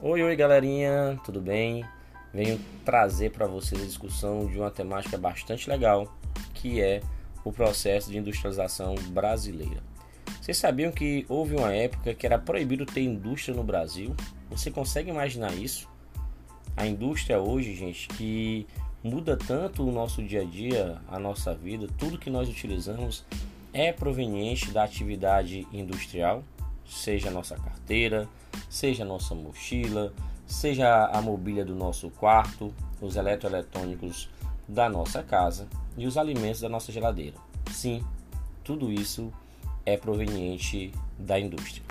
Oi, oi, galerinha, tudo bem? Venho trazer para vocês a discussão de uma temática bastante legal, que é o processo de industrialização brasileira. Vocês sabiam que houve uma época que era proibido ter indústria no Brasil? Você consegue imaginar isso? A indústria hoje, gente, que muda tanto o nosso dia a dia, a nossa vida, tudo que nós utilizamos é proveniente da atividade industrial, seja a nossa carteira, seja a nossa mochila, seja a mobília do nosso quarto, os eletroeletrônicos da nossa casa e os alimentos da nossa geladeira. Sim, tudo isso é proveniente da indústria.